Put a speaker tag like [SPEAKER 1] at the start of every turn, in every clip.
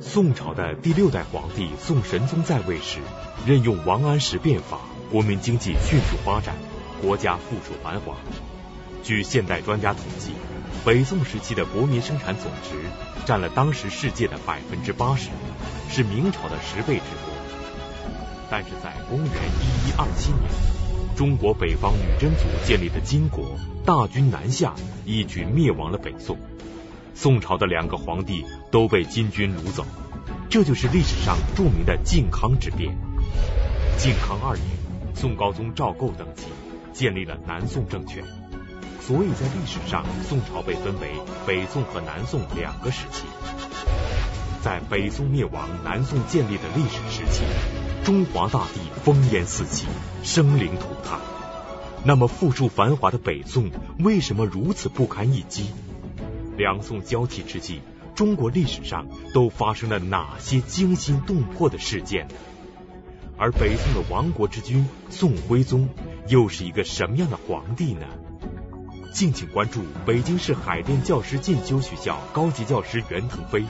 [SPEAKER 1] 宋朝的第六代皇帝宋神宗在位时，任用王安石变法，国民经济迅速发展，国家富庶繁华。据现代专家统计，北宋时期的国民生产总值占了当时世界的百分之八十，是明朝的十倍之多。但是在公元一一二七年，中国北方女真族建立的金国大军南下，一举灭亡了北宋。宋朝的两个皇帝都被金军掳走，这就是历史上著名的靖康之变。靖康二年，宋高宗赵构登基，建立了南宋政权。所以在历史上，宋朝被分为北宋和南宋两个时期。在北宋灭亡、南宋建立的历史时期，中华大地烽烟四起，生灵涂炭。那么富庶繁华的北宋为什么如此不堪一击？两宋交替之际，中国历史上都发生了哪些惊心动魄的事件呢？而北宋的亡国之君宋徽宗又是一个什么样的皇帝呢？敬请关注北京市海淀教师进修学校高级教师袁腾飞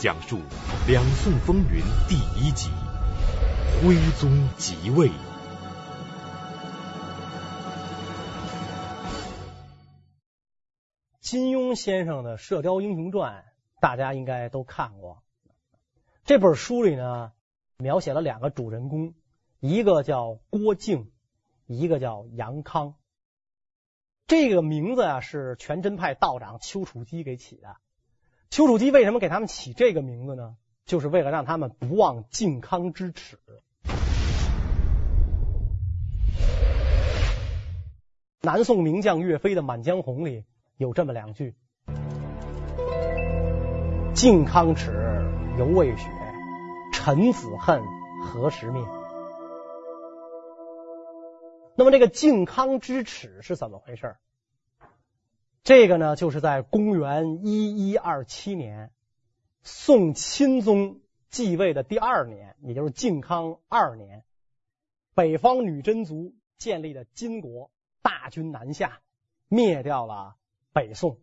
[SPEAKER 1] 讲述《两宋风云》第一集：徽宗即位。
[SPEAKER 2] 金庸先生的《射雕英雄传》，大家应该都看过。这本书里呢，描写了两个主人公，一个叫郭靖，一个叫杨康。这个名字啊，是全真派道长丘处机给起的。丘处机为什么给他们起这个名字呢？就是为了让他们不忘靖康之耻。南宋名将岳飞的《满江红》里。有这么两句：“靖康耻，犹未雪；臣子恨，何时灭？”那么这个靖康之耻是怎么回事？这个呢，就是在公元一一二七年，宋钦宗继位的第二年，也就是靖康二年，北方女真族建立的金国大军南下，灭掉了。北宋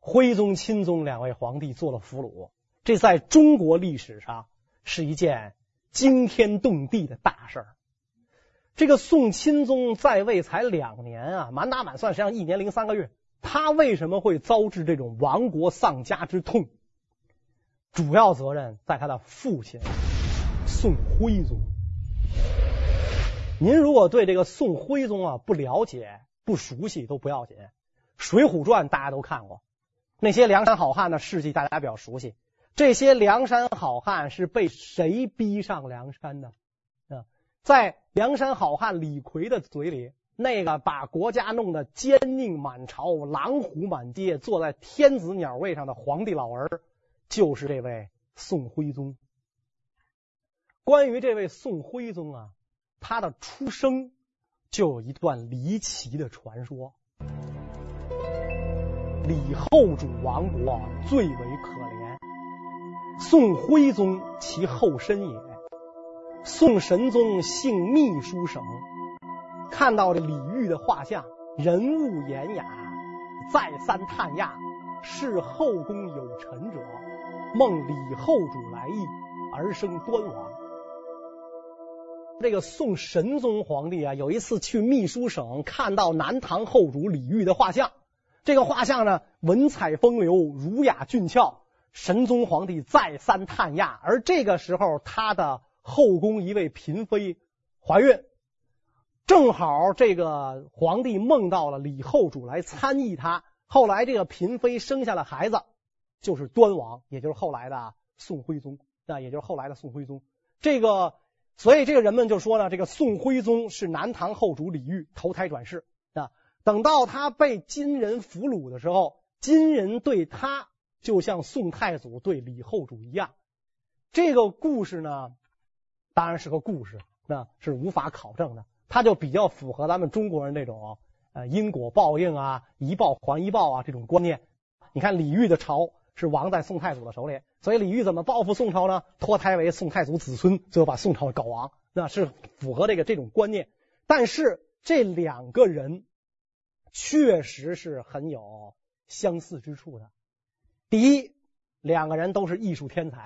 [SPEAKER 2] 徽宗、钦宗两位皇帝做了俘虏，这在中国历史上是一件惊天动地的大事儿。这个宋钦宗在位才两年啊，满打满算实际上一年零三个月。他为什么会遭致这种亡国丧家之痛？主要责任在他的父亲宋徽宗。您如果对这个宋徽宗啊不了解、不熟悉都不要紧。《水浒传》大家都看过，那些梁山好汉的事迹大家比较熟悉。这些梁山好汉是被谁逼上梁山的？啊，在梁山好汉李逵的嘴里，那个把国家弄得奸佞满朝、狼虎满街、坐在天子鸟位上的皇帝老儿，就是这位宋徽宗。关于这位宋徽宗啊，他的出生就有一段离奇的传说。李后主亡国最为可怜，宋徽宗其后身也。宋神宗姓秘书省，看到这李煜的画像，人物严雅，再三叹讶，是后宫有臣者，梦李后主来意，而生端王。这个宋神宗皇帝啊，有一次去秘书省，看到南唐后主李煜的画像。这个画像呢，文采风流，儒雅俊俏。神宗皇帝再三叹讶，而这个时候，他的后宫一位嫔妃怀孕，正好这个皇帝梦到了李后主来参议他。后来这个嫔妃生下了孩子，就是端王，也就是后来的宋徽宗，那也就是后来的宋徽宗。这个，所以这个人们就说呢，这个宋徽宗是南唐后主李煜投胎转世。等到他被金人俘虏的时候，金人对他就像宋太祖对李后主一样。这个故事呢，当然是个故事，那是无法考证的。他就比较符合咱们中国人那种呃因果报应啊、一报还一报啊这种观念。你看李煜的朝是亡在宋太祖的手里，所以李煜怎么报复宋朝呢？脱胎为宋太祖子孙，最后把宋朝搞亡，那是符合这个这种观念。但是这两个人。确实是很有相似之处的。第一，两个人都是艺术天才。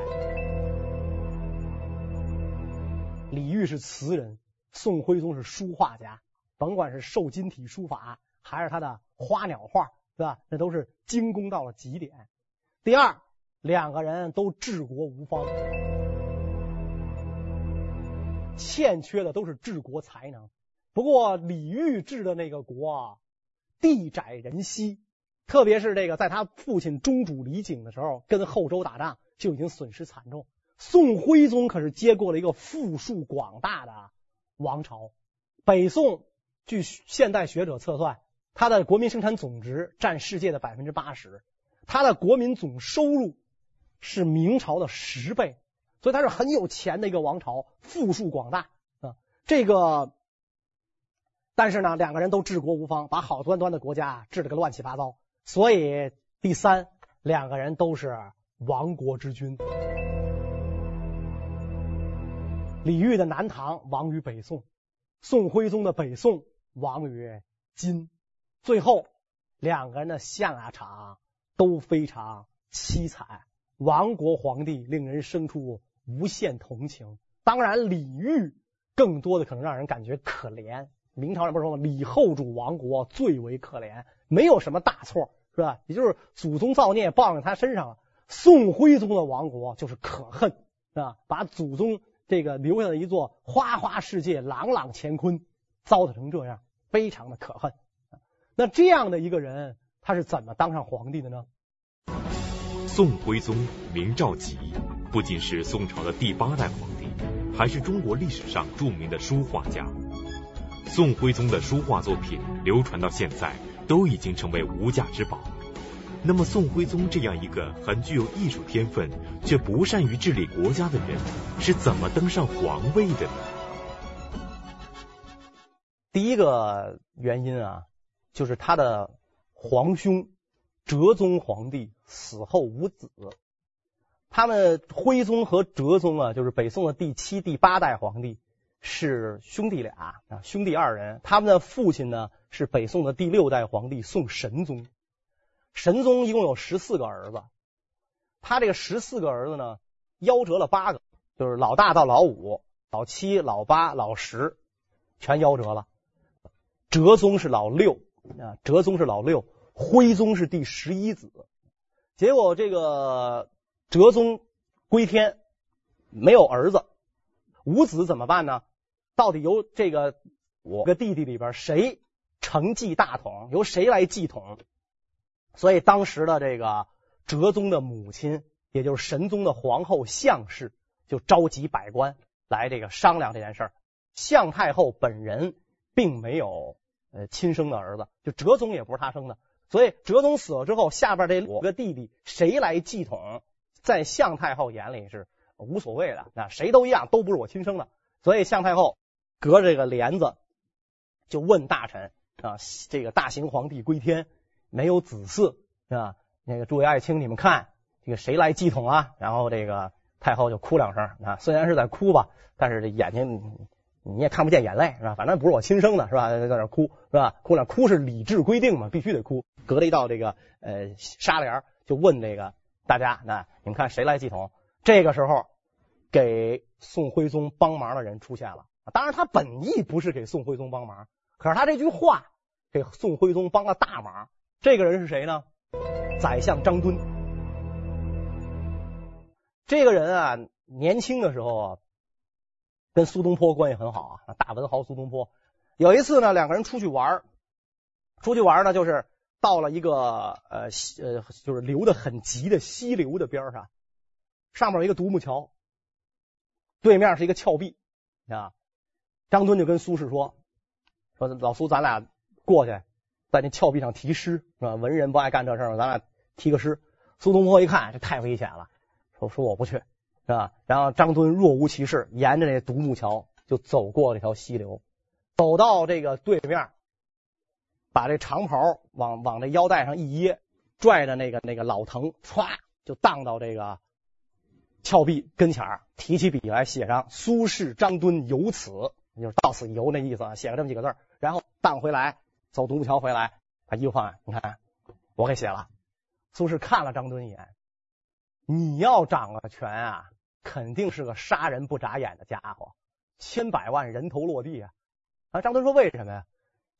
[SPEAKER 2] 李煜是词人，宋徽宗是书画家。甭管是瘦金体书法，还是他的花鸟画，是吧？那都是精工到了极点。第二，两个人都治国无方，欠缺的都是治国才能。不过李煜治的那个国，地窄人稀，特别是这个，在他父亲中主李璟的时候，跟后周打仗就已经损失惨重。宋徽宗可是接过了一个富庶广大的王朝，北宋。据现代学者测算，他的国民生产总值占世界的百分之八十，他的国民总收入是明朝的十倍，所以他是很有钱的一个王朝，富庶广大啊。这个，但是呢，两个人都治国无方，把好端端的国家治了个乱七八糟。所以第三，两个人都是亡国之君。李煜的南唐亡于北宋，宋徽宗的北宋。亡于金，最后两个人的下场都非常凄惨。亡国皇帝令人生出无限同情，当然李煜更多的可能让人感觉可怜。明朝人不是说吗？李后主亡国最为可怜，没有什么大错，是吧？也就是祖宗造孽报在他身上了。宋徽宗的亡国就是可恨，是吧？把祖宗这个留下的一座花花世界、朗朗乾坤。糟蹋成这样，非常的可恨。那这样的一个人，他是怎么当上皇帝的呢？
[SPEAKER 1] 宋徽宗名赵佶，不仅是宋朝的第八代皇帝，还是中国历史上著名的书画家。宋徽宗的书画作品流传到现在，都已经成为无价之宝。那么，宋徽宗这样一个很具有艺术天分却不善于治理国家的人，是怎么登上皇位的呢？
[SPEAKER 2] 第一个原因啊，就是他的皇兄哲宗皇帝死后无子。他们徽宗和哲宗啊，就是北宋的第七、第八代皇帝，是兄弟俩啊，兄弟二人。他们的父亲呢，是北宋的第六代皇帝宋神宗。神宗一共有十四个儿子，他这个十四个儿子呢，夭折了八个，就是老大到老五、老七、老八、老十，全夭折了。哲宗是老六啊，哲宗是老六，徽宗是第十一子。结果这个哲宗归天，没有儿子，无子怎么办呢？到底由这个五个弟弟里边谁承继大统？由谁来继统？所以当时的这个哲宗的母亲，也就是神宗的皇后向氏，就召集百官来这个商量这件事儿。向太后本人并没有。呃，亲生的儿子，就哲宗也不是他生的，所以哲宗死了之后，下边这五个弟弟谁来继统，在向太后眼里是无所谓的，那谁都一样，都不是我亲生的。所以向太后隔着这个帘子就问大臣啊，这个大行皇帝归天，没有子嗣啊，那个诸位爱卿，你们看这个谁来继统啊？然后这个太后就哭两声啊，虽然是在哭吧，但是这眼睛。你也看不见眼泪是吧？反正不是我亲生的，是吧？在那哭是吧？哭那哭是礼制规定嘛，必须得哭。隔了一道这个呃纱帘，就问这个大家，那你们看谁来继统？这个时候，给宋徽宗帮忙的人出现了。当然，他本意不是给宋徽宗帮忙，可是他这句话给宋徽宗帮了大忙。这个人是谁呢？宰相张敦。这个人啊，年轻的时候啊。跟苏东坡关系很好啊，大文豪苏东坡。有一次呢，两个人出去玩，出去玩呢，就是到了一个呃呃，就是流的很急的溪流的边上，上面有一个独木桥，对面是一个峭壁啊。张敦就跟苏轼说：“说老苏，咱俩过去，在那峭壁上题诗是吧？文人不爱干这事儿，咱俩题个诗。”苏东坡一看，这太危险了，说：“说我不去。”是吧？然后张敦若无其事，沿着那独木桥就走过这条溪流，走到这个对面，把这长袍往往这腰带上一掖，拽着那个那个老藤，歘就荡到这个峭壁跟前，提起笔来写上“苏轼、张敦游此”，就是到此一游那意思，写了这么几个字，然后荡回来，走独木桥回来，他一放，你看我给写了。苏轼看了张敦一眼。你要掌了权啊，肯定是个杀人不眨眼的家伙，千百万人头落地啊！啊，张敦说为什么呀？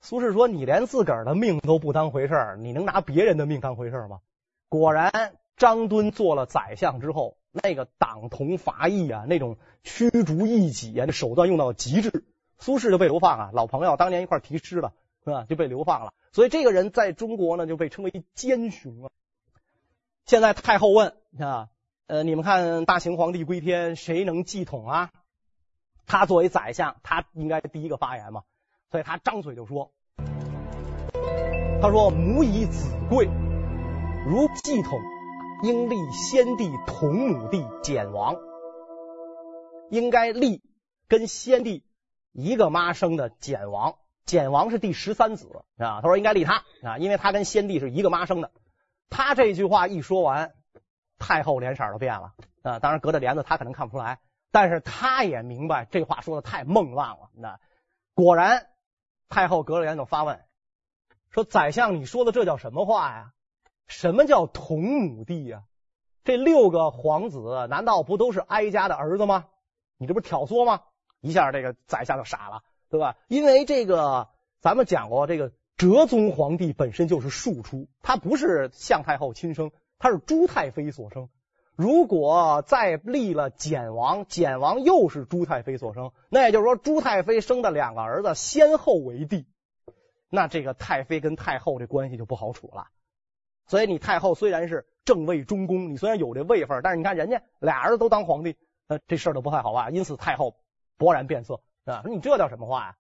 [SPEAKER 2] 苏轼说你连自个儿的命都不当回事儿，你能拿别人的命当回事吗？果然，张敦做了宰相之后，那个党同伐异啊，那种驱逐异己啊，那手段用到极致，苏轼就被流放啊。老朋友当年一块题诗了，是吧？就被流放了。所以这个人在中国呢，就被称为奸雄啊。现在太后问啊，呃，你们看大秦皇帝归天，谁能继统啊？他作为宰相，他应该第一个发言嘛。所以他张嘴就说：“他说母以子贵，如继统，应立先帝同母弟简王，应该立跟先帝一个妈生的简王。简王是第十三子啊。他说应该立他啊，因为他跟先帝是一个妈生的。他这句话一说完，太后脸色都变了啊。当然隔着帘子他可能看不出来，但是他也明白这话说的太孟浪了。那果然。”太后隔了帘就发问，说：“宰相，你说的这叫什么话呀？什么叫同母弟呀？这六个皇子难道不都是哀家的儿子吗？你这不是挑唆吗？”一下，这个宰相就傻了，对吧？因为这个咱们讲过，这个哲宗皇帝本身就是庶出，他不是向太后亲生，他是朱太妃所生。如果再立了简王，简王又是朱太妃所生，那也就是说朱太妃生的两个儿子先后为帝，那这个太妃跟太后这关系就不好处了。所以你太后虽然是正位中宫，你虽然有这位分，但是你看人家俩儿子都当皇帝，那这事儿都不太好办。因此太后勃然变色啊，说你这叫什么话呀？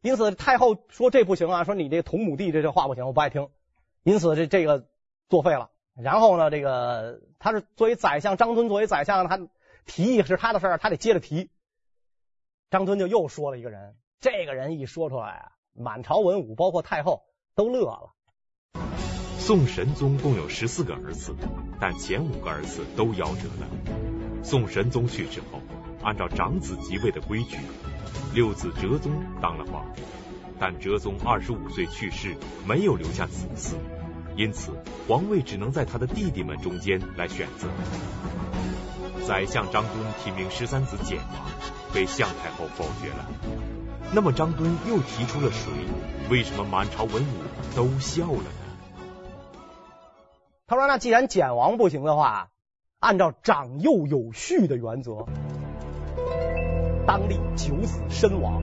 [SPEAKER 2] 因此太后说这不行啊，说你这同母弟这这话不行，我不爱听。因此这这个作废了。然后呢，这个他是作为宰相，张敦作为宰相，他提议是他的事儿，他得接着提。张敦就又说了一个人，这个人一说出来啊，满朝文武包括太后都乐了。
[SPEAKER 1] 宋神宗共有十四个儿子，但前五个儿子都夭折了。宋神宗去世后，按照长子即位的规矩，六子哲宗当了皇帝，但哲宗二十五岁去世，没有留下子嗣。因此，皇位只能在他的弟弟们中间来选择。宰相张敦提名十三子简王，被向太后否决了。那么张敦又提出了谁？为什么满朝文武都笑了呢？
[SPEAKER 2] 他说：“那既然简王不行的话，按照长幼有序的原则，当立九子申王。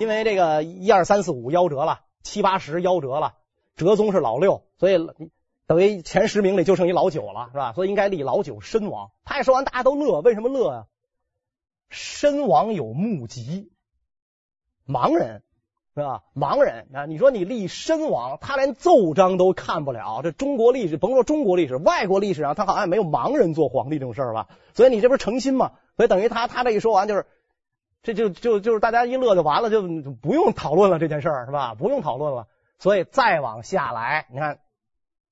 [SPEAKER 2] 因为这个一二三四五夭折了。”七八十夭折了，哲宗是老六，所以等于前十名里就剩一老九了，是吧？所以应该立老九申王。他一说完，大家都乐，为什么乐啊？申王有目疾，盲人是吧？盲人啊，你说你立身王，他连奏章都看不了。这中国历史，甭说中国历史，外国历史上他好像没有盲人做皇帝这种事儿吧？所以你这不是成心吗？所以等于他他这一说完就是。这就就就是大家一乐就完了，就不用讨论了这件事儿是吧？不用讨论了。所以再往下来，你看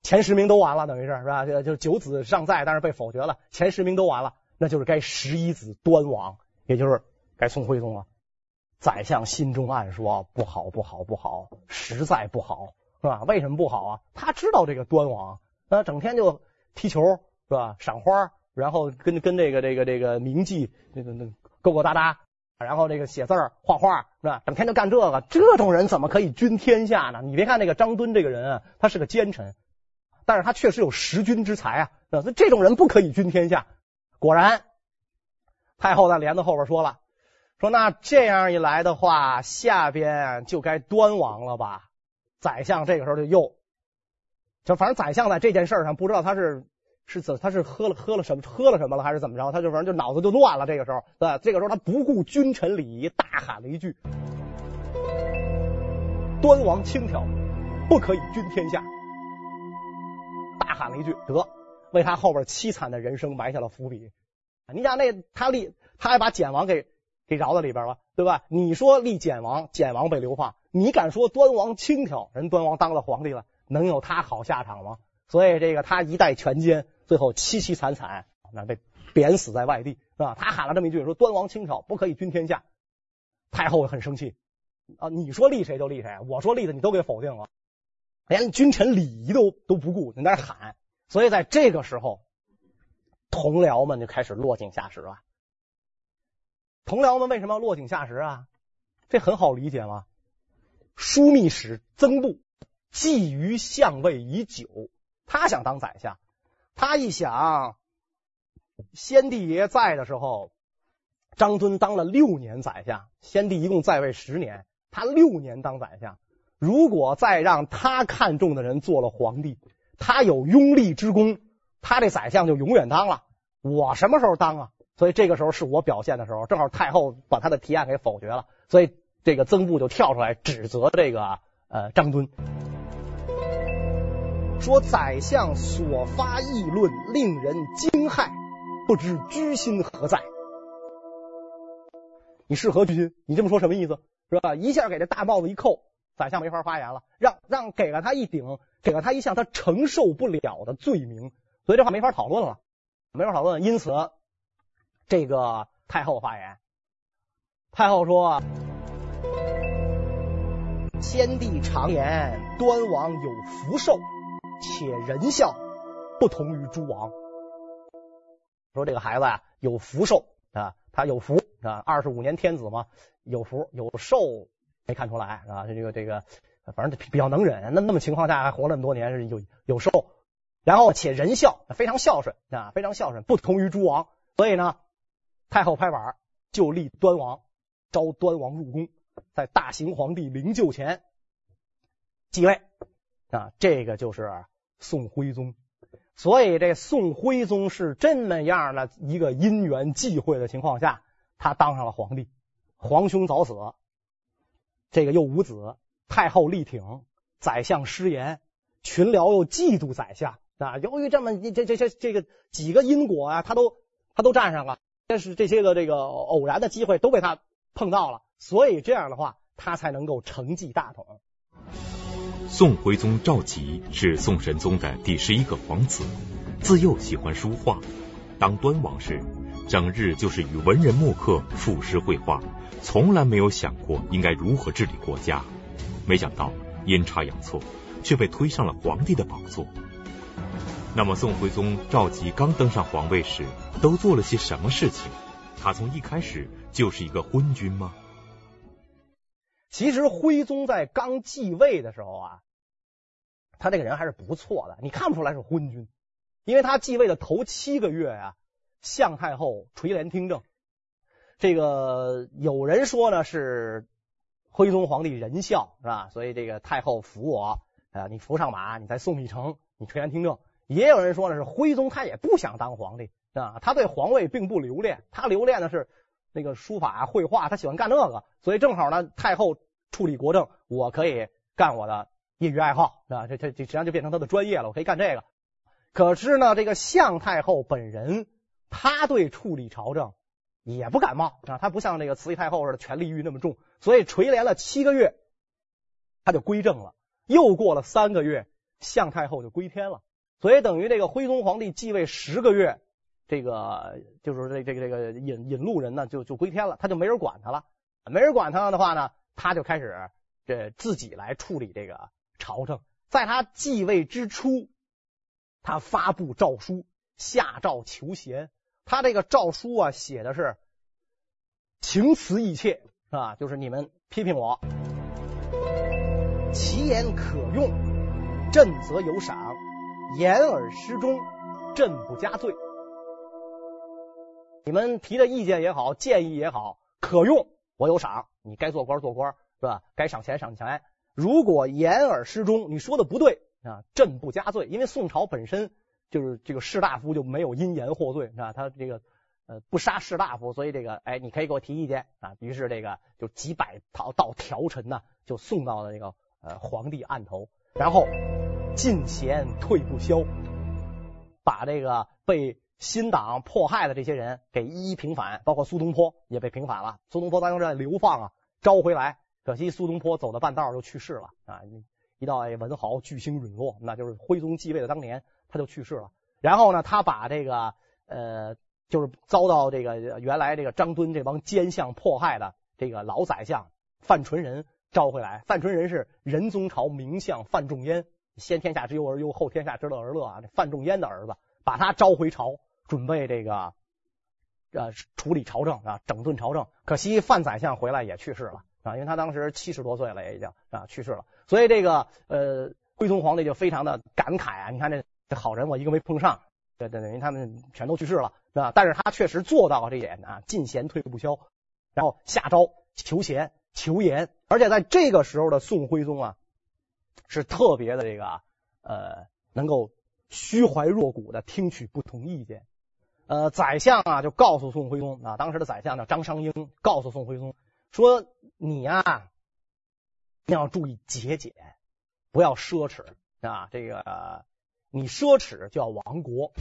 [SPEAKER 2] 前十名都完了，等于是是吧？就就九子尚在，但是被否决了。前十名都完了，那就是该十一子端王，也就是该宋徽宗了。宰相心中暗说：不好，不好，不好，实在不好，是吧？为什么不好啊？他知道这个端王啊，整天就踢球是吧？赏花，然后跟跟这个这个这个名妓那个那勾勾搭搭。然后这个写字、画画是吧？整天就干这个，这种人怎么可以君天下呢？你别看那个张敦这个人啊，他是个奸臣，但是他确实有识君之才啊。那这种人不可以君天下。果然，太后在帘子后边说了，说那这样一来的话，下边就该端王了吧？宰相这个时候就又，就反正宰相在这件事上不知道他是。是怎？他是喝了喝了什么？喝了什么了？还是怎么着？他就反正就脑子就乱了。这个时候，对，这个时候他不顾君臣礼仪，大喊了一句：“端王轻佻，不可以君天下。”大喊了一句，得为他后边凄惨的人生埋下了伏笔。你想那他立，他还把简王给给饶在里边了，对吧？你说立简王，简王被流放，你敢说端王轻佻？人端王当了皇帝了，能有他好下场吗？所以这个他一代权奸，最后凄凄惨惨，那被贬死在外地，是吧？他喊了这么一句，说端王轻佻，不可以君天下。太后很生气啊！你说立谁就立谁，我说立的你都给否定了，连君臣礼仪都都不顾，你在那喊。所以在这个时候，同僚们就开始落井下石了。同僚们为什么要落井下石啊？这很好理解嘛。枢密使曾布觊觎相位已久，他想当宰相。他一想，先帝爷在的时候，张敦当了六年宰相，先帝一共在位十年，他六年当宰相。如果再让他看中的人做了皇帝，他有拥立之功，他这宰相就永远当了。我什么时候当啊？所以这个时候是我表现的时候，正好太后把他的提案给否决了，所以这个曾布就跳出来指责这个呃张敦，说宰相所发议论令人惊骇，不知居心何在？你是何居心？你这么说什么意思？是吧？一下给这大帽子一扣，宰相没法发言了，让让给了他一顶，给了他一项他承受不了的罪名，所以这话没法讨论了，没法讨论。因此。这个太后发言，太后说：“先帝常言，端王有福寿，且仁孝，不同于诸王。说这个孩子呀，有福寿啊，他有福啊，二十五年天子嘛，有福有寿没看出来啊，这个这个，反正比较能忍。那那么情况下还活了那么多年，有有寿，然后且仁孝，非常孝顺啊，非常孝顺，不同于诸王。所以呢。”太后拍板，就立端王，召端王入宫，在大行皇帝灵柩前继位啊，这个就是宋徽宗。所以这宋徽宗是这么样的一个因缘际会的情况下，他当上了皇帝。皇兄早死，这个又无子，太后力挺，宰相失言，群僚又嫉妒宰相啊。由于这么这这这这个几个因果啊，他都他都占上了。但是这些个这个偶然的机会都被他碰到了，所以这样的话，他才能够承继大统。
[SPEAKER 1] 宋徽宗赵佶是宋神宗的第十一个皇子，自幼喜欢书画。当端王时，整日就是与文人墨客赋诗绘画，从来没有想过应该如何治理国家。没想到阴差阳错，却被推上了皇帝的宝座。那么，宋徽宗赵佶刚登上皇位时，都做了些什么事情？他从一开始就是一个昏君吗？
[SPEAKER 2] 其实，徽宗在刚继位的时候啊，他这个人还是不错的，你看不出来是昏君，因为他继位的头七个月啊，向太后垂帘听政。这个有人说呢，是徽宗皇帝仁孝，是吧？所以这个太后扶我啊，你扶上马，你再送一程，你垂帘听政。也有人说呢，是徽宗他也不想当皇帝啊，他对皇位并不留恋，他留恋的是那个书法绘画，他喜欢干那个，所以正好呢，太后处理国政，我可以干我的业余爱好啊，这这这实际上就变成他的专业了，我可以干这个。可是呢，这个向太后本人，他对处理朝政也不感冒啊，他不像那个慈禧太后似的权力欲那么重，所以垂帘了七个月，他就归政了。又过了三个月，向太后就归天了。所以等于这个徽宗皇帝继位十个月，这个就是这这个这个引引路人呢就就归天了，他就没人管他了，没人管他的话呢，他就开始这自己来处理这个朝政。在他继位之初，他发布诏书，下诏求贤。他这个诏书啊写的是情辞意切啊，就是你们批评我，其言可用，朕则有赏。言而失忠，朕不加罪。你们提的意见也好，建议也好，可用，我有赏。你该做官做官，是吧？该赏钱赏钱。如果言而失忠，你说的不对啊，朕不加罪。因为宋朝本身就是这个士大夫就没有因言获罪是吧，他这个呃不杀士大夫，所以这个哎，你可以给我提意见啊。于是这个就几百套道条陈呐，就送到了这个呃皇帝案头，然后。进贤退不消，把这个被新党迫害的这些人给一一平反，包括苏东坡也被平反了。苏东坡当时在流放啊，招回来，可惜苏东坡走到半道就去世了啊！一到文豪巨星陨落，那就是徽宗继位的当年他就去世了。然后呢，他把这个呃，就是遭到这个原来这个张敦这帮奸相迫害的这个老宰相范纯仁招回来。范纯仁是仁宗朝名相范仲淹。先天下之忧而忧，后天下之乐而乐啊，范仲淹的儿子，把他召回朝，准备这个呃处理朝政啊，整顿朝政。可惜范宰相回来也去世了啊，因为他当时七十多岁了，也已经啊去世了。所以这个呃徽宗皇帝就非常的感慨啊，你看这这好人我一个没碰上，对对对，因为他们全都去世了，是吧？但是他确实做到了这点啊，进贤退不消，然后下诏求贤求严，而且在这个时候的宋徽宗啊。是特别的这个呃，能够虚怀若谷的听取不同意见。呃，宰相啊就告诉宋徽宗啊，当时的宰相叫张商英，告诉宋徽宗说：“你啊，你要注意节俭，不要奢侈啊。这个你奢侈就要亡国。”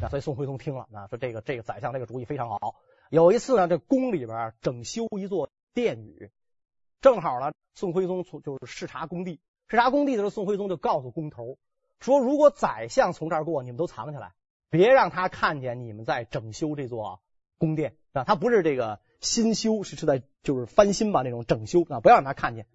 [SPEAKER 2] 那所以宋徽宗听了啊，说这个这个宰相这个主意非常好。有一次呢，这宫里边整修一座殿宇。正好呢，宋徽宗从就是视察工地，视察工地的时候，宋徽宗就告诉工头说：“如果宰相从这儿过，你们都藏起来，别让他看见你们在整修这座宫殿啊。他不是这个新修，是是在就是翻新吧那种整修啊，不要让他看见。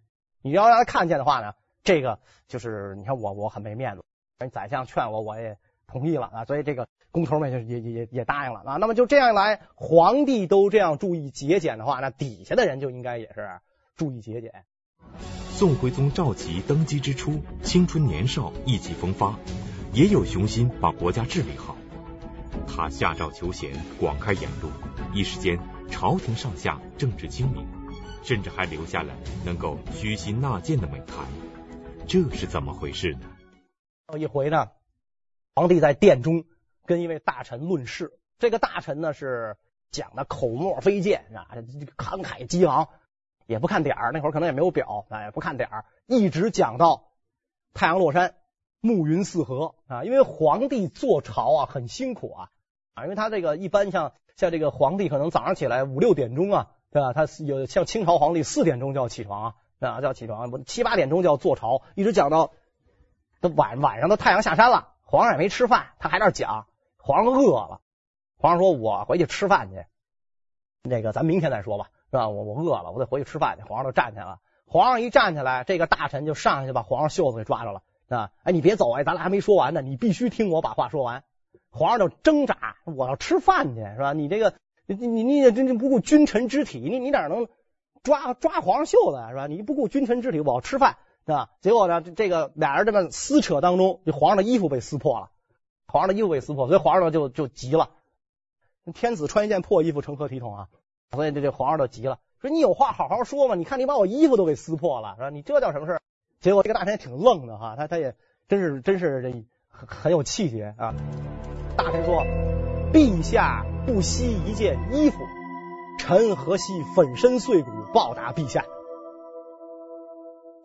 [SPEAKER 2] 你要让他看见的话呢，这个就是你看我我很没面子。宰相劝我，我也同意了啊。所以这个工头们也也也也答应了啊。那么就这样来，皇帝都这样注意节俭的话，那底下的人就应该也是。”注意节俭。
[SPEAKER 1] 宋徽宗赵佶登基之初，青春年少，意气风发，也有雄心把国家治理好。他下诏求贤，广开言路，一时间朝廷上下政治清明，甚至还留下了能够虚心纳谏的美谈。这是怎么回事呢？
[SPEAKER 2] 有一回呢，皇帝在殿中跟一位大臣论事，这个大臣呢是讲的口沫飞溅啊，慷慨激昂。也不看点儿，那会儿可能也没有表，哎，不看点儿，一直讲到太阳落山，暮云四合啊。因为皇帝坐朝啊很辛苦啊啊，因为他这个一般像像这个皇帝可能早上起来五六点钟啊，对吧？他有像清朝皇帝四点钟就要起床啊，啊就要起床，七八点钟就要坐朝，一直讲到都晚晚上的太阳下山了，皇上也没吃饭，他还在那讲，皇上饿了，皇上说我回去吃饭去，那个咱明天再说吧。是吧？我我饿了，我得回去吃饭去。皇上就站起来了。皇上一站起来，这个大臣就上去把皇上袖子给抓着了。啊，哎，你别走啊，咱俩还没说完呢，你必须听我把话说完。皇上就挣扎，我要吃饭去，是吧？你这个，你你你也真真不顾君臣之体，你你哪能抓抓皇上袖子啊？是吧？你不顾君臣之体，我要吃饭，是吧？结果呢，这个俩人这么撕扯当中，这皇上的衣服被撕破了，皇上的衣服被撕破，所以皇上就就急了。天子穿一件破衣服，成何体统啊？所以这这皇上就急了，说你有话好好说嘛，你看你把我衣服都给撕破了，是吧？你这叫什么事？结果这个大臣也挺愣的哈，他他也真是真是这很很有气节啊。大臣说：“陛下不惜一件衣服，臣何惜粉身碎骨报答陛下？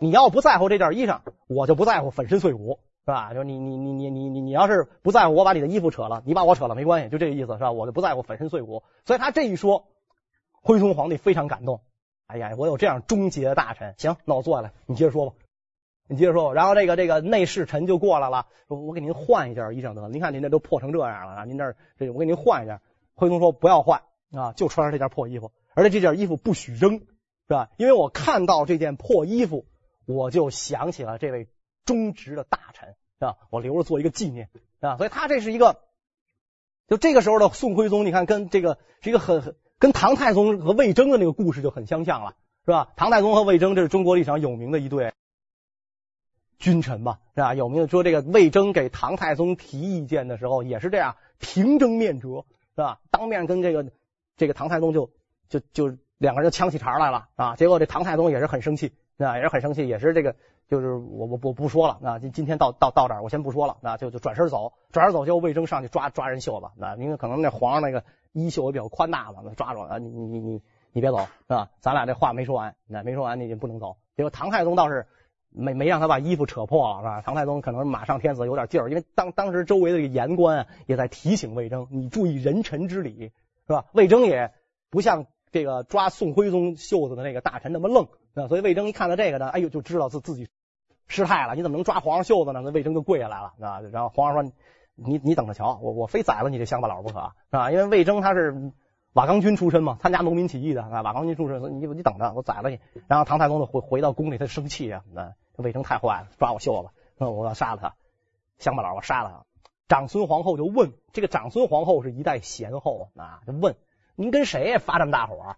[SPEAKER 2] 你要不在乎这件衣裳，我就不在乎粉身碎骨，是吧？就你你你你你你你要是不在乎我把你的衣服扯了，你把我扯了没关系，就这个意思是吧？我就不在乎粉身碎骨。所以他这一说。”徽宗皇帝非常感动，哎呀，我有这样忠节的大臣，行，那我坐下来，你接着说吧，你接着说。然后这个这个内侍臣就过来了，说我给您换一件衣裳得了，您看您这都破成这样了啊，您这这我给您换一件。徽宗说不要换啊，就穿上这件破衣服，而且这件衣服不许扔，是吧？因为我看到这件破衣服，我就想起了这位忠直的大臣，是吧？我留着做一个纪念，啊，所以他这是一个，就这个时候的宋徽宗，你看跟这个是一个很很。跟唐太宗和魏征的那个故事就很相像了，是吧？唐太宗和魏征这是中国历史上有名的一对君臣吧，是吧？有名的说这个魏征给唐太宗提意见的时候也是这样，平争面折，是吧？当面跟这个这个唐太宗就就就两个人就呛起茬来了啊！结果这唐太宗也是很生气，啊，也是很生气，也是这个就是我我我不说了啊！今今天到到到这儿，我先不说了啊！就就转身走，转身走就魏征上去抓抓人袖子，啊，因为可能那皇上那个。衣袖也比较宽大嘛，抓住啊！你你你你别走是吧？咱俩这话没说完，那没说完你就不能走。结果唐太宗倒是没没让他把衣服扯破了是吧？唐太宗可能马上天子有点劲儿，因为当当时周围的这个言官也在提醒魏征，你注意人臣之礼是吧？魏征也不像这个抓宋徽宗袖子的那个大臣那么愣啊，所以魏征一看到这个呢，哎呦就知道自自己失态了。你怎么能抓皇上袖子呢？那魏征就跪下来了啊，然后皇上说。你你等着瞧，我我非宰了你这乡巴佬不可，啊？因为魏征他是瓦岗军出身嘛，参加农民起义的啊，瓦岗军出身，你你等着，我宰了你。然后唐太宗就回回到宫里，他生气啊，那魏征太坏了，抓我袖子，那我要杀了他，乡巴佬我杀了他。长孙皇后就问，这个长孙皇后是一代贤后啊，就问您跟谁发这么大火？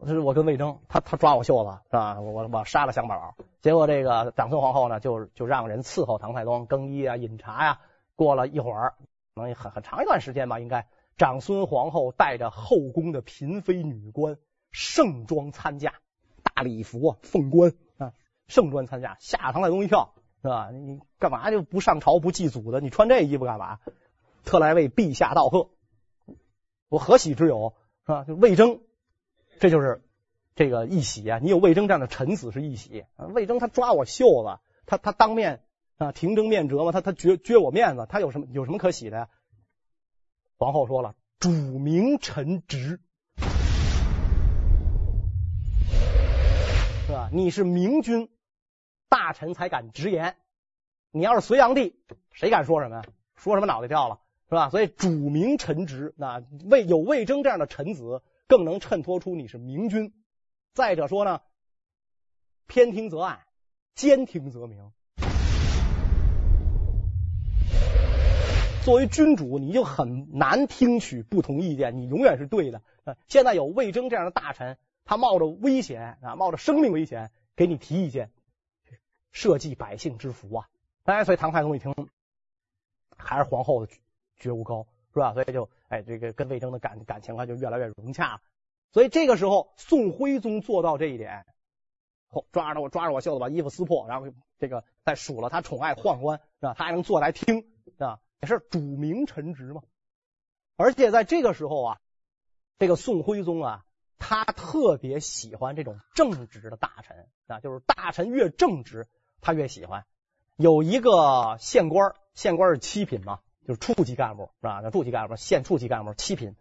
[SPEAKER 2] 这是我跟魏征，他他抓我袖子是吧？我我杀了乡巴佬。结果这个长孙皇后呢，就就让人伺候唐太宗更衣啊、饮茶呀。过了一会儿，能很很长一段时间吧，应该。长孙皇后带着后宫的嫔妃女官盛装参加，大礼服啊、凤冠啊，盛装参加，吓唐太宗一跳，是吧？你干嘛就不上朝不祭祖的？你穿这衣服干嘛？特来为陛下道贺，我何喜之有？是吧？就魏征，这就是这个一喜啊！你有魏征这样的臣子是一喜。魏征他抓我袖子，他他当面啊廷争面折嘛，他他撅撅我面子，他有什么有什么可喜的呀？皇后说了：“主明臣直，是吧？你是明君，大臣才敢直言。你要是隋炀帝，谁敢说什么呀？说什么脑袋掉了，是吧？所以主明臣直，那魏有魏征这样的臣子，更能衬托出你是明君。再者说呢，偏听则暗，兼听则明。”作为君主，你就很难听取不同意见，你永远是对的。现在有魏征这样的大臣，他冒着危险啊，冒着生命危险给你提意见，社稷百姓之福啊！哎，所以唐太宗一听，还是皇后的觉悟高，是吧？所以就哎，这个跟魏征的感感情啊就越来越融洽了。所以这个时候，宋徽宗做到这一点，抓着我抓着我袖子把衣服撕破，然后这个再数了他宠爱宦官，是吧？他还能坐来听，是吧？也是主明臣直嘛，而且在这个时候啊，这个宋徽宗啊，他特别喜欢这种正直的大臣啊，就是大臣越正直，他越喜欢。有一个县官，县官是七品嘛，就是处级干部是吧？那处级干部，县处级干部七品。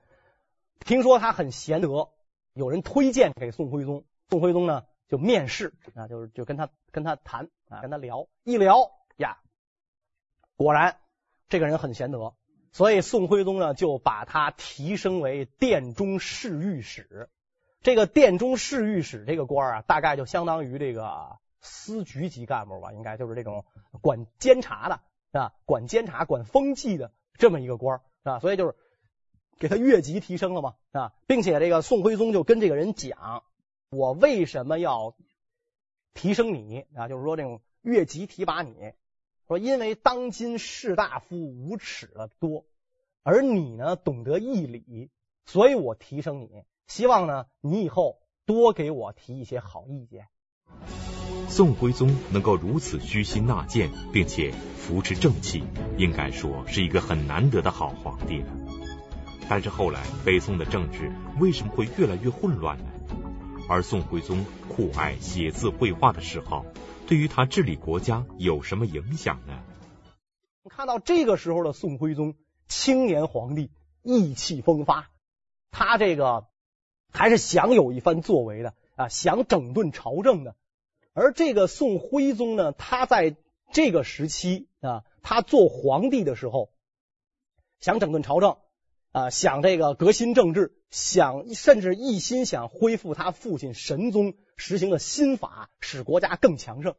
[SPEAKER 2] 听说他很贤德，有人推荐给宋徽宗，宋徽宗呢就面试啊，就是就跟他跟他谈啊，跟他聊一聊呀，果然。这个人很贤德，所以宋徽宗呢就把他提升为殿中侍御史。这个殿中侍御史这个官啊，大概就相当于这个司局级干部吧，应该就是这种管监察的啊，管监察、管风纪的这么一个官啊。所以就是给他越级提升了嘛啊，并且这个宋徽宗就跟这个人讲：“我为什么要提升你啊？就是说这种越级提拔你。”说，因为当今士大夫无耻的多，而你呢懂得义理，所以我提升你，希望呢你以后多给我提一些好意见。
[SPEAKER 1] 宋徽宗能够如此虚心纳谏，并且扶持正气，应该说是一个很难得的好皇帝了。但是后来北宋的政治为什么会越来越混乱呢？而宋徽宗酷爱写字绘画的嗜好。对于他治理国家有什么影响呢？
[SPEAKER 2] 看到这个时候的宋徽宗，青年皇帝，意气风发，他这个还是想有一番作为的啊，想整顿朝政的。而这个宋徽宗呢，他在这个时期啊，他做皇帝的时候，想整顿朝政啊，想这个革新政治，想甚至一心想恢复他父亲神宗。实行的新法，使国家更强盛。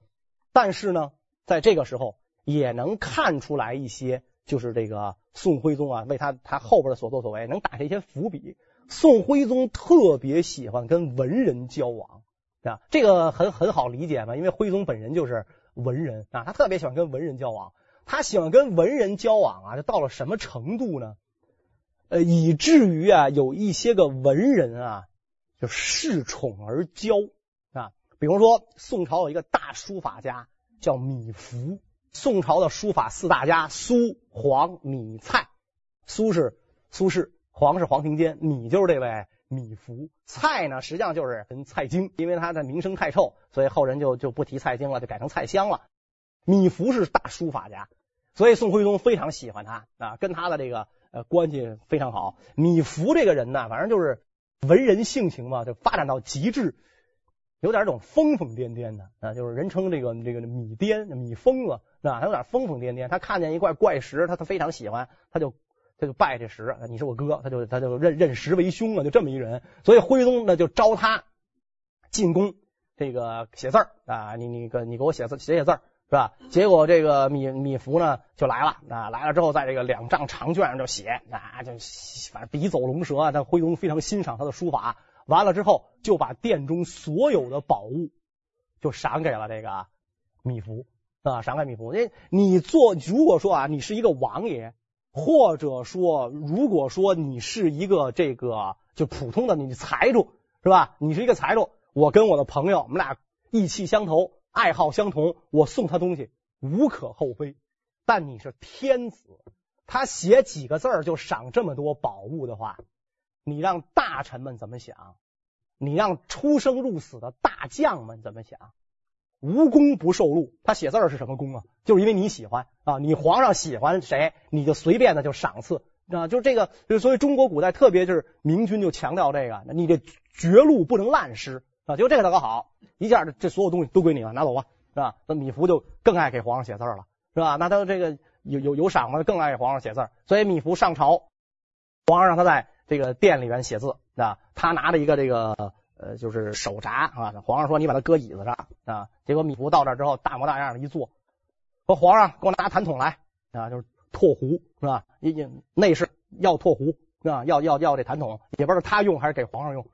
[SPEAKER 2] 但是呢，在这个时候也能看出来一些，就是这个宋徽宗啊，为他他后边的所作所为，能打下一些伏笔。宋徽宗特别喜欢跟文人交往啊，这个很很好理解嘛，因为徽宗本人就是文人啊，他特别喜欢跟文人交往。他喜欢跟文人交往啊，就到了什么程度呢？呃，以至于啊，有一些个文人啊，就恃宠而骄啊。比如说，宋朝有一个大书法家叫米芾。宋朝的书法四大家：苏、黄、米、蔡。苏是苏轼，黄是黄庭坚，米就是这位米芾。蔡呢，实际上就是跟蔡京，因为他的名声太臭，所以后人就就不提蔡京了，就改成蔡襄了。米芾是大书法家，所以宋徽宗非常喜欢他啊，跟他的这个呃关系非常好。米芾这个人呢，反正就是文人性情嘛，就发展到极致。有点这种疯疯癫癫的啊，就是人称这个这个米癫、米疯子，啊，他有点疯疯癫癫。他看见一块怪石，他他非常喜欢，他就他就拜这石，你是我哥，他就他就认认石为兄啊，就这么一人。所以徽宗呢就招他进宫，这个写字儿啊，你你个你给我写字写写字儿是吧？结果这个米米芾呢就来了啊，来了之后在这个两丈长卷上就写啊，就反正笔走龙蛇啊。但徽宗非常欣赏他的书法，完了之后就把殿中所有的宝物就赏给了这个米芾。啊，赏给米芾。你你做，如果说啊，你是一个王爷，或者说，如果说你是一个这个就普通的你财主是吧？你是一个财主，我跟我的朋友，我们俩意气相投，爱好相同，我送他东西无可厚非。但你是天子，他写几个字儿就赏这么多宝物的话，你让大臣们怎么想？你让出生入死的大将们怎么想？无功不受禄，他写字是什么功啊？就是因为你喜欢。啊，你皇上喜欢谁，你就随便的就赏赐。啊，就这个，所以中国古代特别就是明君就强调这个，你这绝路不能滥施。啊，就这个他搞好，一下这所有东西都归你了，拿走吧，是吧？那米芾就更爱给皇上写字了，是吧？那他这个有有有赏嘛，更爱给皇上写字，所以米芾上朝，皇上让他在这个殿里面写字。啊，他拿着一个这个。呃，就是手札啊，皇上说你把它搁椅子上啊，结果米芾到这之后大模大样的一坐，说皇上给我拿痰桶来啊，就是唾壶是吧？也也内侍要唾壶是吧？要要要这痰桶，也不知道他用还是给皇上用。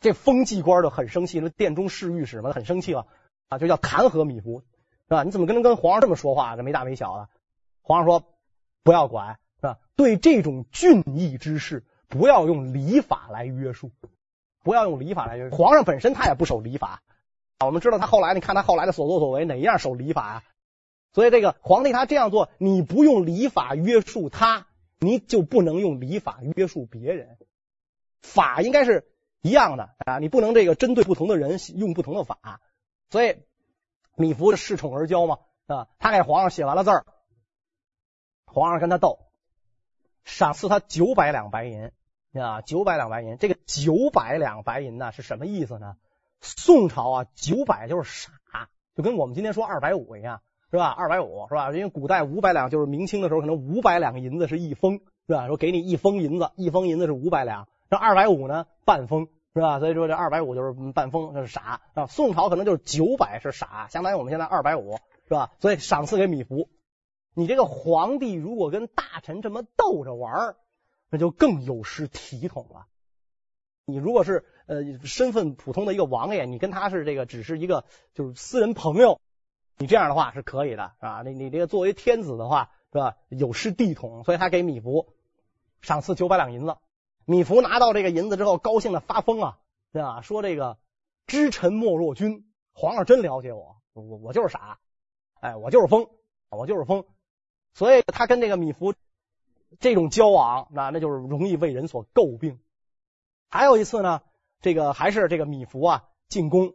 [SPEAKER 2] 这封记官的很生气，那殿中侍御史嘛很生气了啊，就要弹劾米芾是吧？你怎么跟跟皇上这么说话？这没大没小的。皇上说不要管是吧？对这种俊逸之事，不要用礼法来约束。不要用礼法来约束皇上本身，他也不守礼法。我们知道他后来，你看他后来的所作所为，哪一样守礼法啊？所以这个皇帝他这样做，你不用礼法约束他，你就不能用礼法约束别人。法应该是一样的啊，你不能这个针对不同的人用不同的法。所以芈孚是恃宠而骄嘛啊，他给皇上写完了字儿，皇上跟他斗，赏赐他九百两白银。啊，九百两白银，这个九百两白银呢是什么意思呢？宋朝啊，九百就是傻，就跟我们今天说二百五一样，是吧？二百五是吧？因为古代五百两就是明清的时候，可能五百两银子是一封，是吧？说给你一封银子，一封银子是五百两，那二百五呢，半封，是吧？所以说这二百五就是半封，就是傻啊。宋朝可能就是九百是傻，相当于我们现在二百五，是吧？所以赏赐给米芾。你这个皇帝如果跟大臣这么斗着玩儿。那就更有失体统了。你如果是呃身份普通的一个王爷，你跟他是这个只是一个就是私人朋友，你这样的话是可以的，是吧？你你这个作为天子的话，是吧？有失帝统，所以他给米芾赏赐九百两银子。米芾拿到这个银子之后，高兴的发疯啊，对吧？说这个知臣莫若君，皇上真了解我，我我就是傻，哎，我就是疯，我就是疯。所以他跟这个米芾。这种交往，那那就是容易为人所诟病。还有一次呢，这个还是这个米芾啊进宫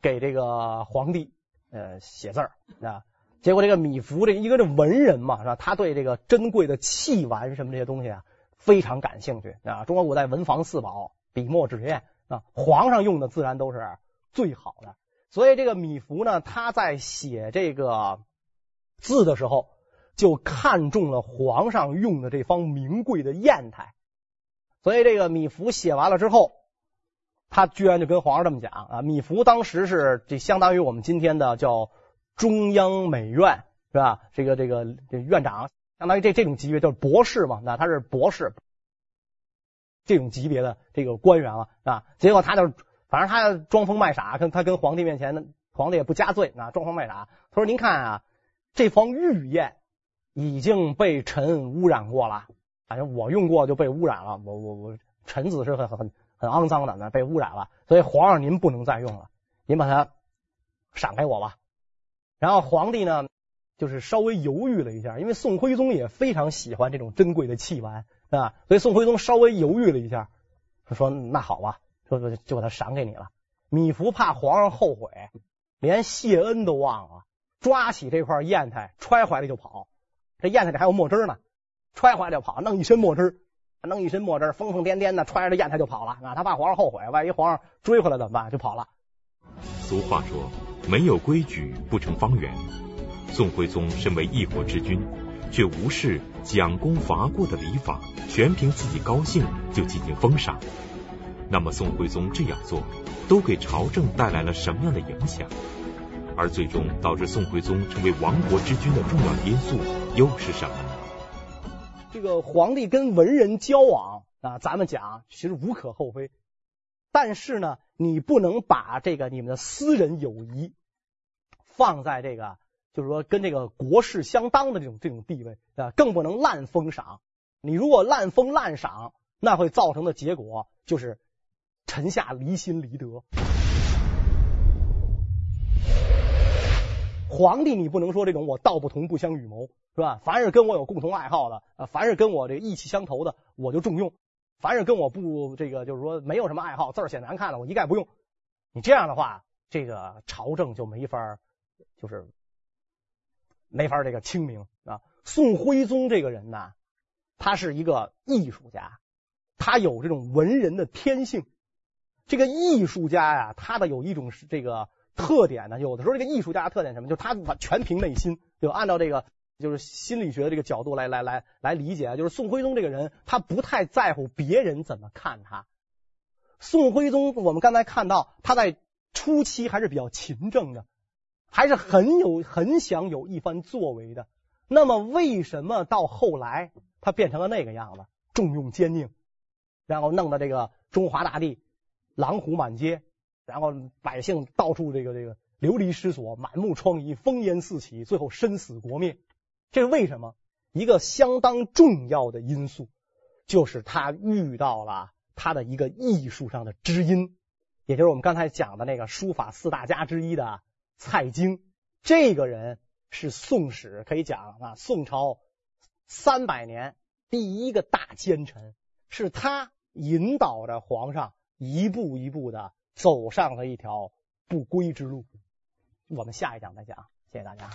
[SPEAKER 2] 给这个皇帝呃写字儿啊，结果这个米芾这一个这文人嘛是吧，他对这个珍贵的器玩什么这些东西啊非常感兴趣啊。中国古代文房四宝，笔墨纸砚啊，皇上用的自然都是最好的。所以这个米芾呢，他在写这个字的时候。就看中了皇上用的这方名贵的砚台，所以这个米芾写完了之后，他居然就跟皇上这么讲啊。米芾当时是这相当于我们今天的叫中央美院是吧？这个这个这院长，相当于这这种级别叫博士嘛，那他是博士这种级别的这个官员了啊。结果他就反正他装疯卖傻，跟他跟皇帝面前，皇帝也不加罪啊，装疯卖傻。他说：“您看啊，这方玉砚。”已经被臣污染过了，反正我用过就被污染了。我我我，臣子是很很很肮脏的，那被污染了，所以皇上您不能再用了，您把它赏给我吧。然后皇帝呢，就是稍微犹豫了一下，因为宋徽宗也非常喜欢这种珍贵的器玩啊，所以宋徽宗稍微犹豫了一下，说那好吧，说说就把它赏给你了。米芾怕皇上后悔，连谢恩都忘了，抓起这块砚台揣怀里就跑。这砚台里还有墨汁呢，揣怀就跑，弄一身墨汁，弄一身墨汁，疯疯癫癫的揣着砚台就跑了啊！他怕皇上后悔，万一皇上追回来怎么办？就跑了。
[SPEAKER 1] 俗话说，没有规矩不成方圆。宋徽宗身为一国之君，却无视奖功罚过的礼法，全凭自己高兴就进行封赏。那么宋徽宗这样做，都给朝政带来了什么样的影响？而最终导致宋徽宗成为亡国之君的重要因素又是什么呢？
[SPEAKER 2] 这个皇帝跟文人交往啊，咱们讲其实无可厚非，但是呢，你不能把这个你们的私人友谊放在这个，就是说跟这个国事相当的这种这种地位啊，更不能滥封赏。你如果滥封滥赏，那会造成的结果就是臣下离心离德。皇帝，你不能说这种我道不同不相与谋，是吧？凡是跟我有共同爱好的，啊，凡是跟我这个意气相投的，我就重用；凡是跟我不这个，就是说没有什么爱好，字写难看的，我一概不用。你这样的话，这个朝政就没法，就是没法这个清明啊。宋徽宗这个人呢，他是一个艺术家，他有这种文人的天性。这个艺术家呀，他的有一种是这个。特点呢？有的时候这个艺术家的特点什么？就是他全凭内心，就按照这个就是心理学的这个角度来来来来理解。就是宋徽宗这个人，他不太在乎别人怎么看他。宋徽宗，我们刚才看到他在初期还是比较勤政的，还是很有很想有一番作为的。那么为什么到后来他变成了那个样子，重用奸佞，然后弄得这个中华大地狼虎满街？然后百姓到处这个这个流离失所，满目疮痍，烽烟四起，最后身死国灭。这是为什么？一个相当重要的因素，就是他遇到了他的一个艺术上的知音，也就是我们刚才讲的那个书法四大家之一的蔡京。这个人是宋史可以讲啊，宋朝三百年第一个大奸臣，是他引导着皇上一步一步的。走上了一条不归之路，我们下一讲再讲，谢谢大家。